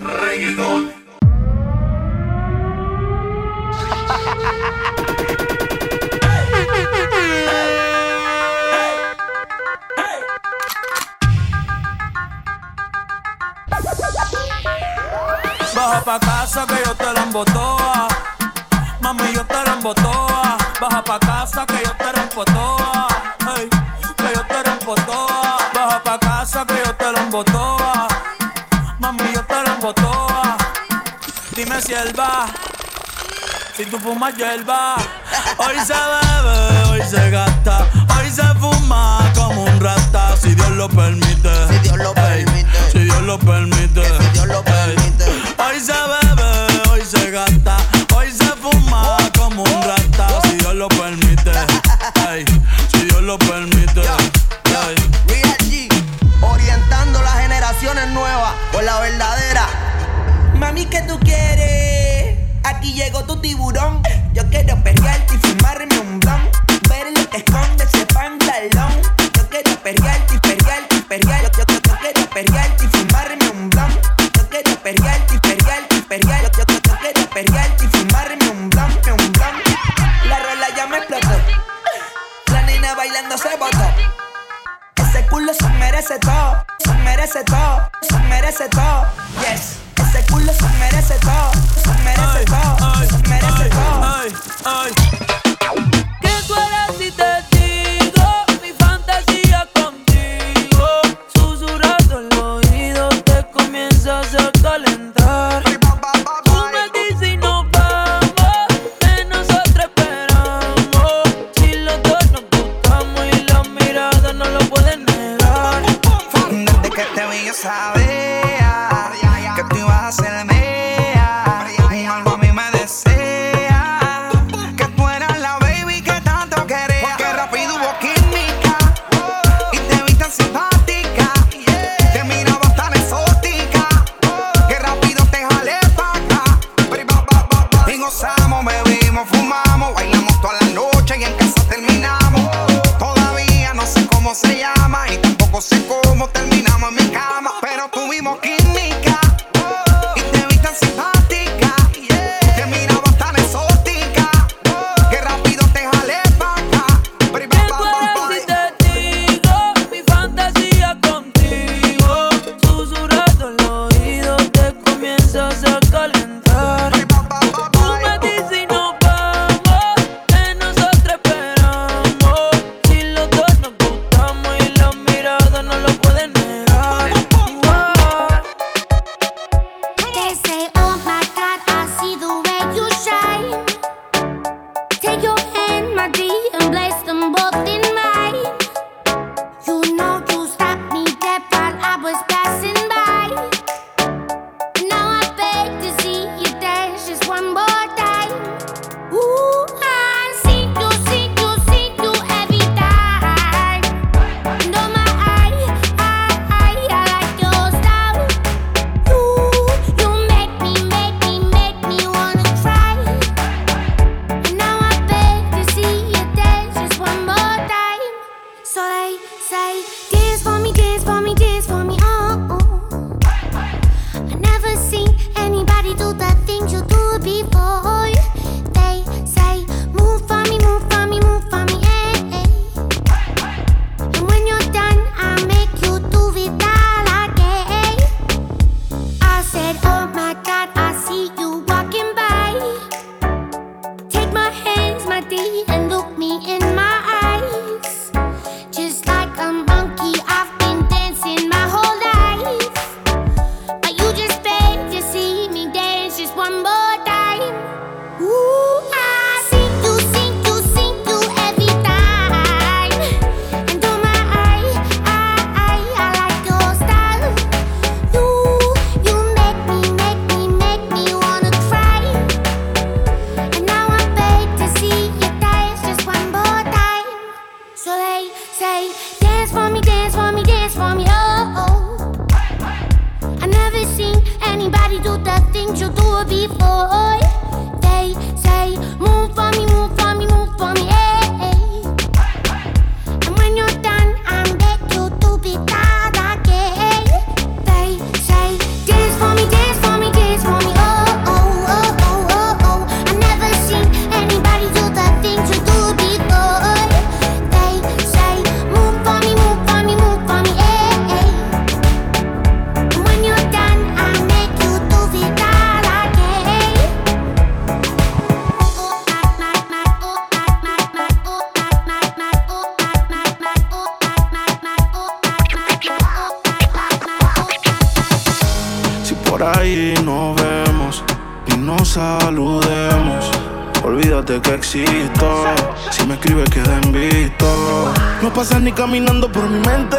Reggaeton. Baja pa' casa que yo te la embotoa. Mami, yo te la embotoa. Baja pa' casa que yo te la embotoa. Hey, que yo te la embotoa. Baja pa' casa que yo te la embotoa. Dime si él va, si tú fumas yo él. Hoy se bebe, hoy se gasta, hoy se fuma como un rata. Si Dios lo permite, si Dios lo permite, si Dios lo permite. merece todo. Yes. Ese culo se merece todo. Se merece todo. Se merece todo. Ay, ay, ay. ¿Qué fuera si te pasas ni caminando por mi mente.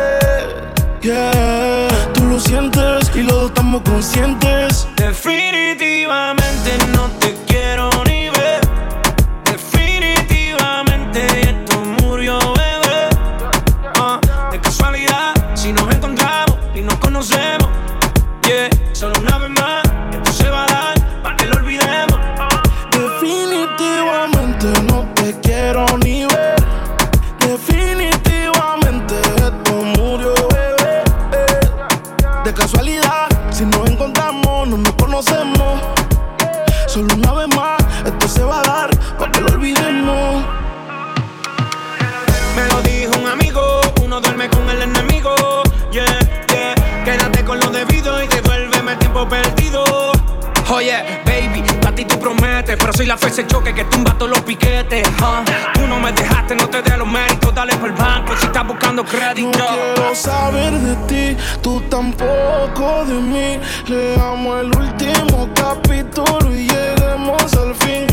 Yeah, tú lo sientes y los dos estamos conscientes. Definitivamente no te quiero ni pero soy la fe ese choque que tumba todos los piquetes. Tú no me dejaste, no te dé los méritos, dale por el banco si estás buscando No crédito. quiero saber de ti, tú tampoco de mí. Leamos el último capítulo y lleguemos al fin.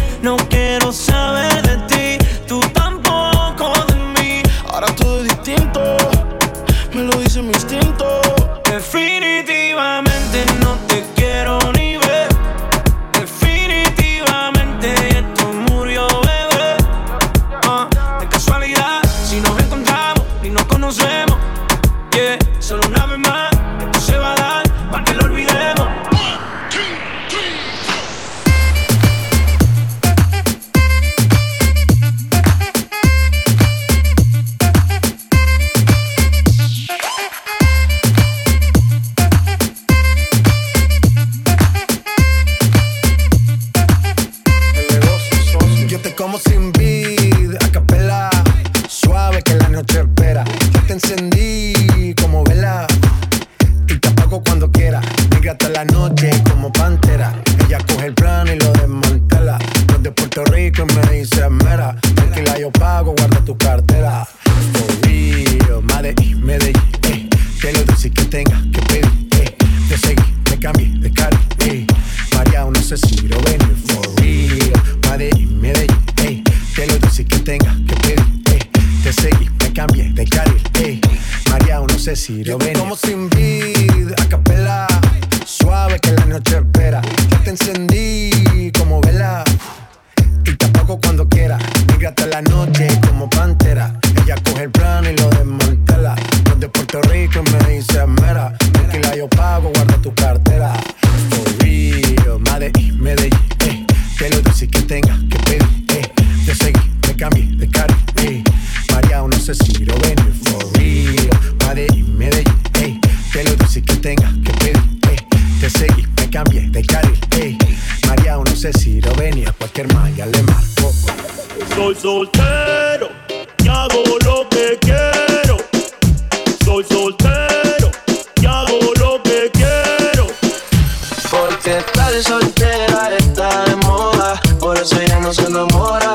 Solo una vez más, esto se va a dar para que lo olvidemos. Yo te como sin vid, a capela, suave que la noche espera. Yo te encendí tenga que pedir, eh. Te seguí, me cambié de cari, eh. María, no sé si lo ven, for real. Medellín, Medellín, eh. Que lo dulce que tenga que pedir, eh. Te seguí, me cambié de carril, eh. María, no sé si lo ven. Como sin vid, a capela, suave que la noche espera. Yo te encendí como vela y te apago cuando quiera. Tenga que pedir, eh. Te seguí, me cambié de carril, eh. María, no sé si lo ven y a cualquier malla le marco. Soy soltero y hago lo que quiero. Soy soltero y hago lo que quiero. Porque estar soltera está de moda, por eso ya no se enamora.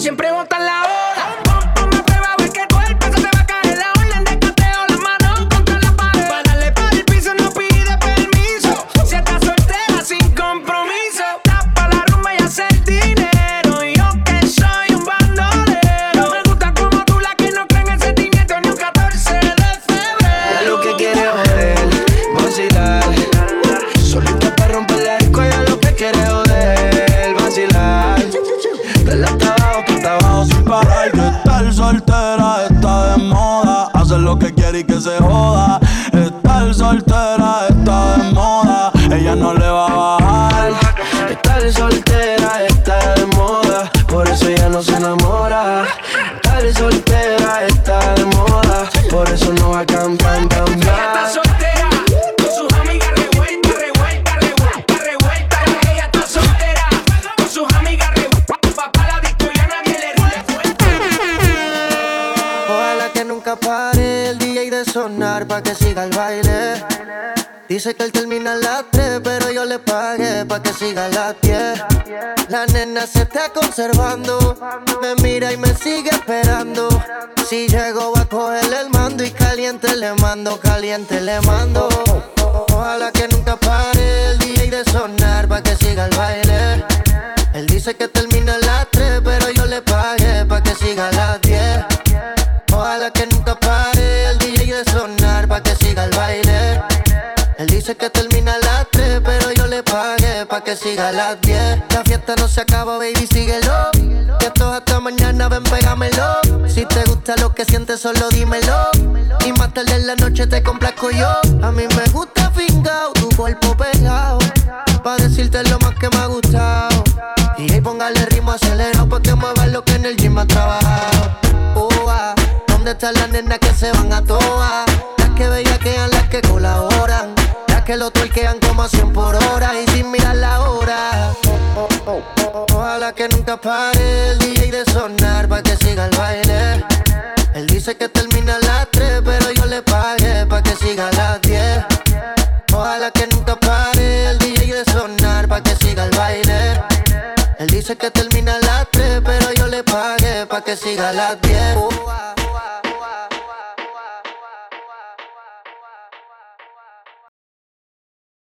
Siempre bota la hora. Y que se joda. Estar soltera está de moda. Ella no le va a bajar. Estar soltera está de moda, por eso ella no se enamora. Estar soltera está de moda, por eso no va a cambiar, cambiar. Que siga el baile. Dice que él termina a las 3, pero yo le pagué pa' que siga a las 10. La nena se está conservando, me mira y me sigue esperando. Si llego va a coger el mando y caliente le mando, caliente le mando. Ojalá que nunca pare el DJ de sonar pa' que siga el baile. Él dice que termina a las 3, pero yo le pagué pa' que siga a las 10. Dice que termina a las 3, pero yo le pagué pa' que siga las 10. La fiesta no se acaba, baby, síguelo. Que esto hasta mañana, ven, pégamelo. Si te gusta lo que sientes, solo dímelo. Y más tarde en la noche te complazco yo. A mí me gusta fingado, tu cuerpo pegado. Pa' decirte lo más que me ha gustado. Y ahí póngale ritmo acelerado pa' que mueva lo que en el gym ha trabajado. Ua, ¿Dónde están las nenas que se van a toa? Que lo tuerquean como a 100 por hora y sin mirar la hora. Ojalá que nunca pare el DJ de sonar pa' que siga el baile. Él dice que termina a las 3, pero yo le pagué pa' que siga a las 10. Ojalá que nunca pare el DJ de sonar pa' que siga el baile. Él dice que termina a las 3, pero yo le pagué pa' que siga a las 10.